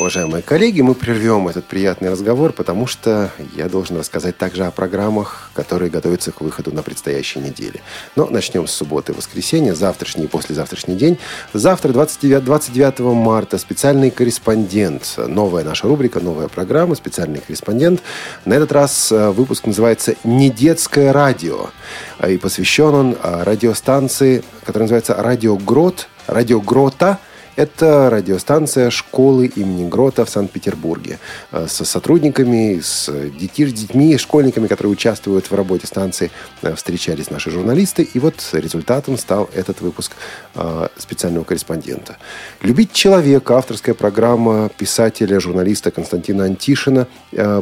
Уважаемые коллеги, мы прервем этот приятный разговор, потому что я должен рассказать также о программах, которые готовятся к выходу на предстоящей неделе. Но начнем с субботы и воскресенья, завтрашний и послезавтрашний день. Завтра, 29, 29 марта, специальный корреспондент. Новая наша рубрика, новая программа, специальный корреспондент. На этот раз э, выпуск называется «Не детское радио». И посвящен он э, радиостанции, которая называется «Радио Грот», «Радио Грота», это радиостанция школы имени Грота в Санкт-Петербурге. Э, Со сотрудниками, с детьми, с детьми, школьниками, которые участвуют в работе станции, э, встречались наши журналисты. И вот результатом стал этот выпуск э, специального корреспондента. «Любить человека» авторская программа писателя, журналиста Константина Антишина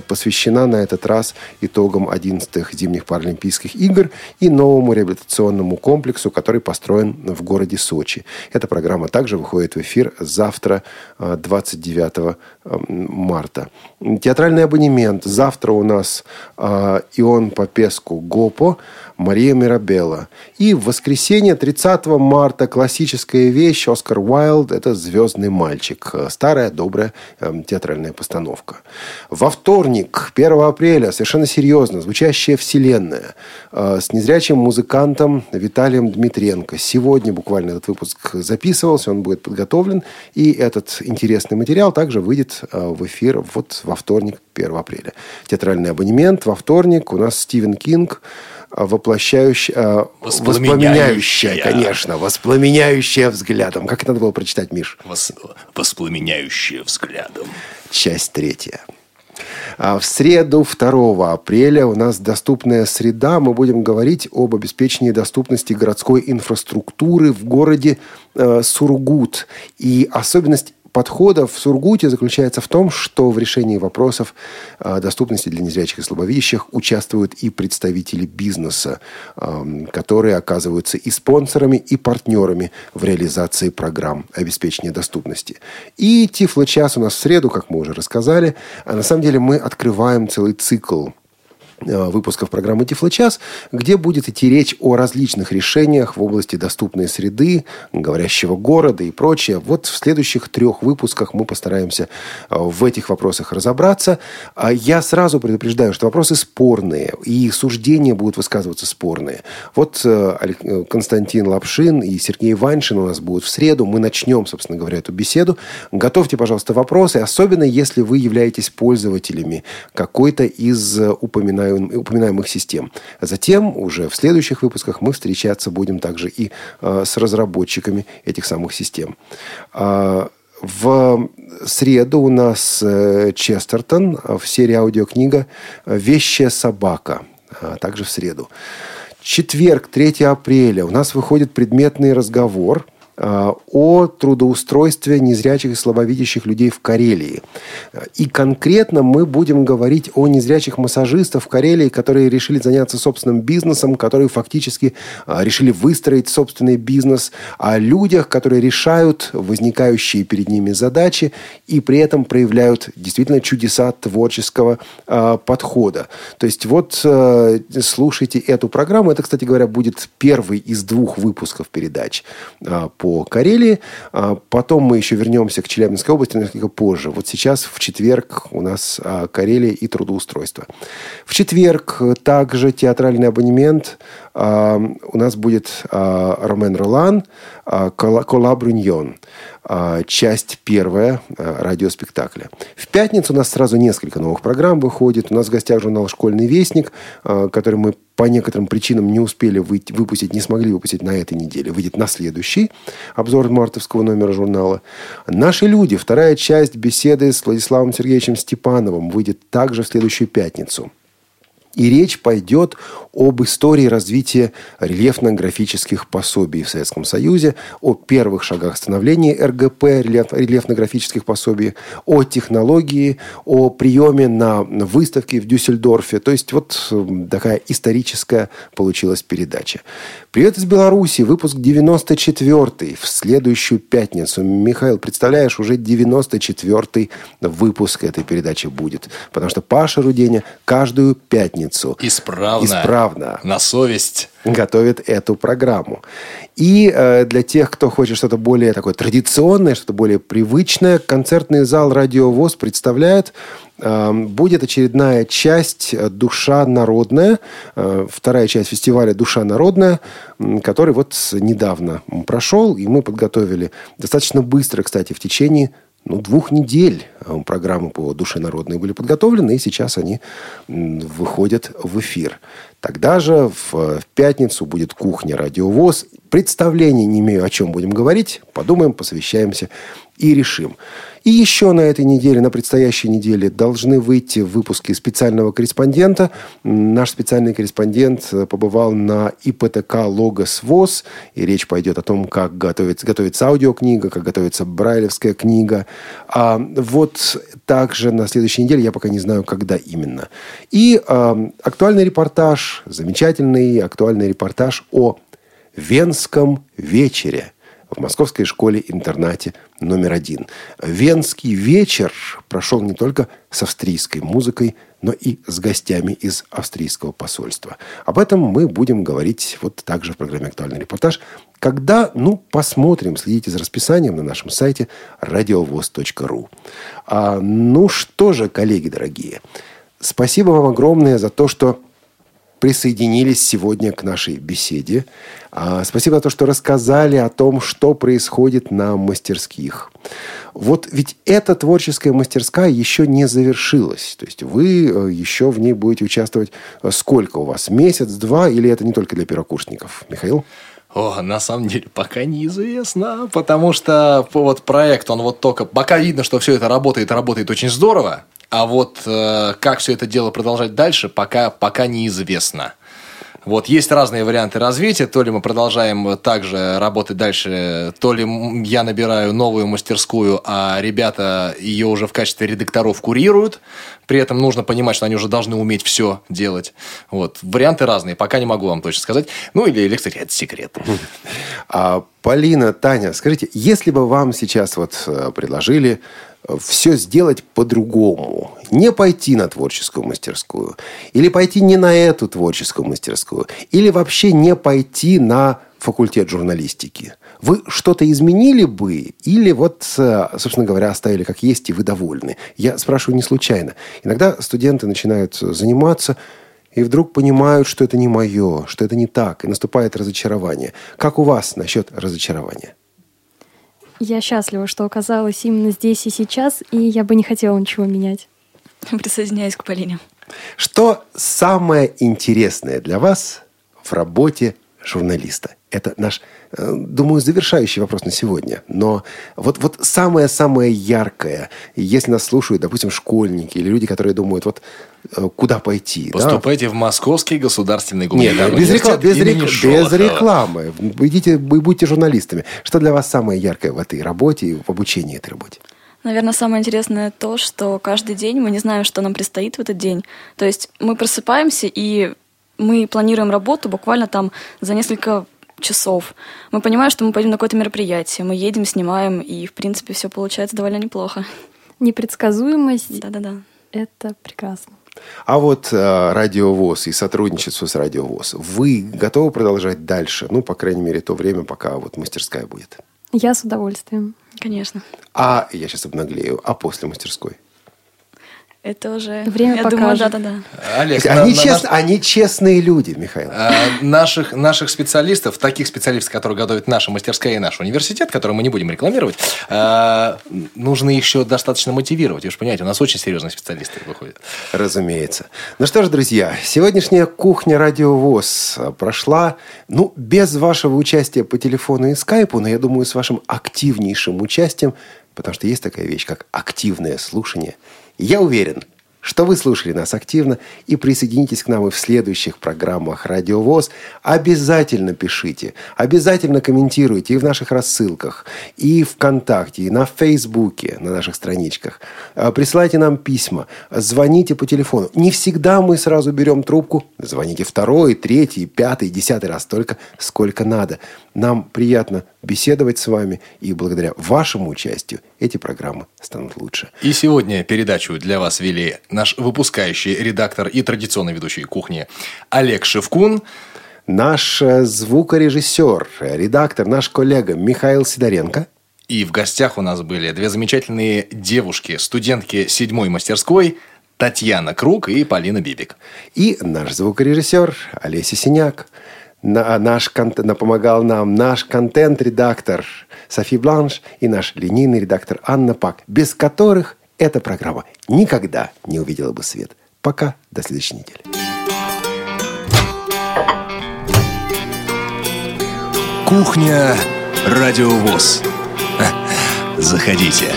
посвящена на этот раз итогам 11-х зимних паралимпийских игр и новому реабилитационному комплексу, который построен в городе Сочи. Эта программа также выходит в эфир завтра, э, 29 марта. Театральный абонемент. Завтра у нас э, Ион Попеску Гопо, Мария Мирабелла. И в воскресенье, 30 марта, классическая вещь Оскар Уайлд. Это «Звездный мальчик». Старая, добрая э, театральная постановка. Во вторник, 1 апреля, совершенно серьезно, звучащая вселенная э, с незрячим музыкантом Виталием Дмитренко. Сегодня буквально этот выпуск записывался, он будет подготовлен. И этот интересный материал также выйдет э, в эфир вот во вторник, 1 апреля. Театральный абонемент во вторник. У нас Стивен Кинг э, воплощающая, э, Воспламеняющая. воспламеняющая, конечно, воспламеняющая взглядом. Как это надо было прочитать, Миш? Вос- воспламеняющее взглядом. Часть третья. А В среду 2 апреля у нас доступная среда. Мы будем говорить об обеспечении доступности городской инфраструктуры в городе э, Сургут. И особенность подхода в Сургуте заключается в том, что в решении вопросов э, доступности для незрячих и слабовидящих участвуют и представители бизнеса, эм, которые оказываются и спонсорами, и партнерами в реализации программ обеспечения доступности. И Тифло-час у нас в среду, как мы уже рассказали. А на самом деле мы открываем целый цикл выпусков программы Тифло-час, где будет идти речь о различных решениях в области доступной среды, говорящего города и прочее. Вот в следующих трех выпусках мы постараемся э, в этих вопросах разобраться. А Я сразу предупреждаю, что вопросы спорные, и суждения будут высказываться спорные. Вот э, э, Константин Лапшин и Сергей Ваншин у нас будут в среду. Мы начнем, собственно говоря, эту беседу. Готовьте, пожалуйста, вопросы, особенно если вы являетесь пользователями какой-то из э, упоминаем- упоминаемых систем. Затем уже в следующих выпусках мы встречаться будем также и э, с разработчиками этих самых систем. А, в среду у нас э, Честертон в серии аудиокнига «Вещая собака». А, Также в среду. Четверг, 3 апреля, у нас выходит предметный разговор о трудоустройстве незрячих и слабовидящих людей в Карелии. И конкретно мы будем говорить о незрячих массажистах в Карелии, которые решили заняться собственным бизнесом, которые фактически э, решили выстроить собственный бизнес, о людях, которые решают возникающие перед ними задачи и при этом проявляют действительно чудеса творческого э, подхода. То есть вот э, слушайте эту программу. Это, кстати говоря, будет первый из двух выпусков передач э, по Карелии. А потом мы еще вернемся к Челябинской области несколько позже. Вот сейчас в четверг у нас э, Карелия и трудоустройство. В четверг также театральный абонемент а, у нас будет а, Ромен Ролан а, «Кола Бруньон», часть первая радиоспектакля. В пятницу у нас сразу несколько новых программ выходит. У нас в гостях журнал «Школьный вестник», который мы по некоторым причинам не успели выпустить, не смогли выпустить на этой неделе. Выйдет на следующий обзор мартовского номера журнала. «Наши люди», вторая часть беседы с Владиславом Сергеевичем Степановым, выйдет также в следующую пятницу. И речь пойдет об истории развития рельефно-графических пособий в Советском Союзе, о первых шагах становления РГП, рельефно-графических пособий, о технологии, о приеме на выставке в Дюссельдорфе. То есть вот такая историческая получилась передача. Привет из Беларуси, выпуск 94 в следующую пятницу. Михаил, представляешь, уже 94 выпуск этой передачи будет. Потому что Паша Руденя каждую пятницу исправно, исправно на совесть готовит эту программу. И э, для тех, кто хочет что-то более такое традиционное, что-то более привычное, концертный зал «Радио ВОЗ» представляет э, будет очередная часть «Душа народная», э, вторая часть фестиваля «Душа народная», который вот недавно прошел, и мы подготовили достаточно быстро, кстати, в течение ну, двух недель программы по душе народной были подготовлены, и сейчас они выходят в эфир. Тогда же в, в пятницу будет кухня «Радиовоз». Представления не имею, о чем будем говорить. Подумаем, посовещаемся и решим. И еще на этой неделе, на предстоящей неделе, должны выйти выпуски специального корреспондента. Наш специальный корреспондент побывал на ИПТК «Логос ВОЗ», и речь пойдет о том, как готовится, готовится аудиокнига, как готовится брайлевская книга. А вот также на следующей неделе, я пока не знаю, когда именно. И э, актуальный репортаж, замечательный актуальный репортаж о Венском вечере – в Московской школе-интернате номер один. Венский вечер прошел не только с австрийской музыкой, но и с гостями из австрийского посольства. Об этом мы будем говорить вот также в программе «Актуальный репортаж», когда, ну, посмотрим, следите за расписанием на нашем сайте радиовоз.ру. А, ну что же, коллеги дорогие, спасибо вам огромное за то, что присоединились сегодня к нашей беседе. А, спасибо за то, что рассказали о том, что происходит на мастерских. Вот ведь эта творческая мастерская еще не завершилась. То есть вы э, еще в ней будете участвовать э, сколько у вас? Месяц, два? Или это не только для первокурсников? Михаил? О, на самом деле, пока неизвестно, потому что вот проект, он вот только... Пока видно, что все это работает, работает очень здорово, а вот э, как все это дело продолжать дальше, пока, пока неизвестно. Вот, есть разные варианты развития. То ли мы продолжаем также работать дальше, то ли я набираю новую мастерскую, а ребята ее уже в качестве редакторов курируют. При этом нужно понимать, что они уже должны уметь все делать. Вот. Варианты разные. Пока не могу вам точно сказать. Ну, или, или кстати, это секрет. А, Полина, Таня, скажите, если бы вам сейчас вот э, предложили все сделать по-другому. Не пойти на творческую мастерскую. Или пойти не на эту творческую мастерскую. Или вообще не пойти на факультет журналистики. Вы что-то изменили бы или вот, собственно говоря, оставили как есть, и вы довольны? Я спрашиваю не случайно. Иногда студенты начинают заниматься и вдруг понимают, что это не мое, что это не так, и наступает разочарование. Как у вас насчет разочарования? Я счастлива, что оказалась именно здесь и сейчас, и я бы не хотела ничего менять. Присоединяюсь к Полине. Что самое интересное для вас в работе журналиста? Это наш, э, думаю, завершающий вопрос на сегодня. Но вот, вот самое-самое яркое, если нас слушают, допустим, школьники или люди, которые думают, вот куда пойти. да? Поступайте в Московский государственный Нет, гуманитарный без, реклам- университет без, рек- без рекламы. Идите, будьте журналистами. Что для вас самое яркое в этой работе и в обучении этой работе? Наверное, самое интересное то, что каждый день мы не знаем, что нам предстоит в этот день. То есть мы просыпаемся и мы планируем работу буквально там за несколько часов. Мы понимаем, что мы пойдем на какое-то мероприятие, мы едем, снимаем, и, в принципе, все получается довольно неплохо. Непредсказуемость Да-да-да. — это прекрасно. А вот э, радиовоз и сотрудничество с радиовоз, вы готовы продолжать дальше? Ну, по крайней мере, то время, пока вот мастерская будет. Я с удовольствием. Конечно. А, я сейчас обнаглею, а после мастерской? Это уже... Время я думаю, покажет. да-да-да. Олег, То есть на- они, на- чест- они честные люди, Михаил. А, наших, наших специалистов, таких специалистов, которые готовят наша мастерская и наш университет, который мы не будем рекламировать, а, нужно еще достаточно мотивировать. Вы же понимаете, у нас очень серьезные специалисты выходят. Разумеется. Ну что ж, друзья, сегодняшняя кухня Радиовоз прошла, ну, без вашего участия по телефону и скайпу, но я думаю, с вашим активнейшим участием, потому что есть такая вещь, как активное слушание. Я уверен, что вы слушали нас активно и присоединитесь к нам и в следующих программах «Радио ВОЗ». Обязательно пишите, обязательно комментируйте и в наших рассылках, и ВКонтакте, и на Фейсбуке, на наших страничках. А, Присылайте нам письма, звоните по телефону. Не всегда мы сразу берем трубку. Звоните второй, третий, пятый, десятый раз, столько, сколько надо. Нам приятно беседовать с вами, и благодаря вашему участию эти программы станут лучше. И сегодня передачу для вас вели наш выпускающий редактор и традиционный ведущий кухни Олег Шевкун. Наш э, звукорежиссер, редактор, наш коллега Михаил Сидоренко. И в гостях у нас были две замечательные девушки, студентки седьмой мастерской Татьяна Круг и Полина Бибик. И наш звукорежиссер Олеся Синяк. На, наш конт- на- помогал нам наш контент-редактор Софи Бланш и наш линейный редактор Анна Пак, без которых эта программа никогда не увидела бы свет. Пока, до следующей недели. Кухня Радиовоз. *laughs* Заходите.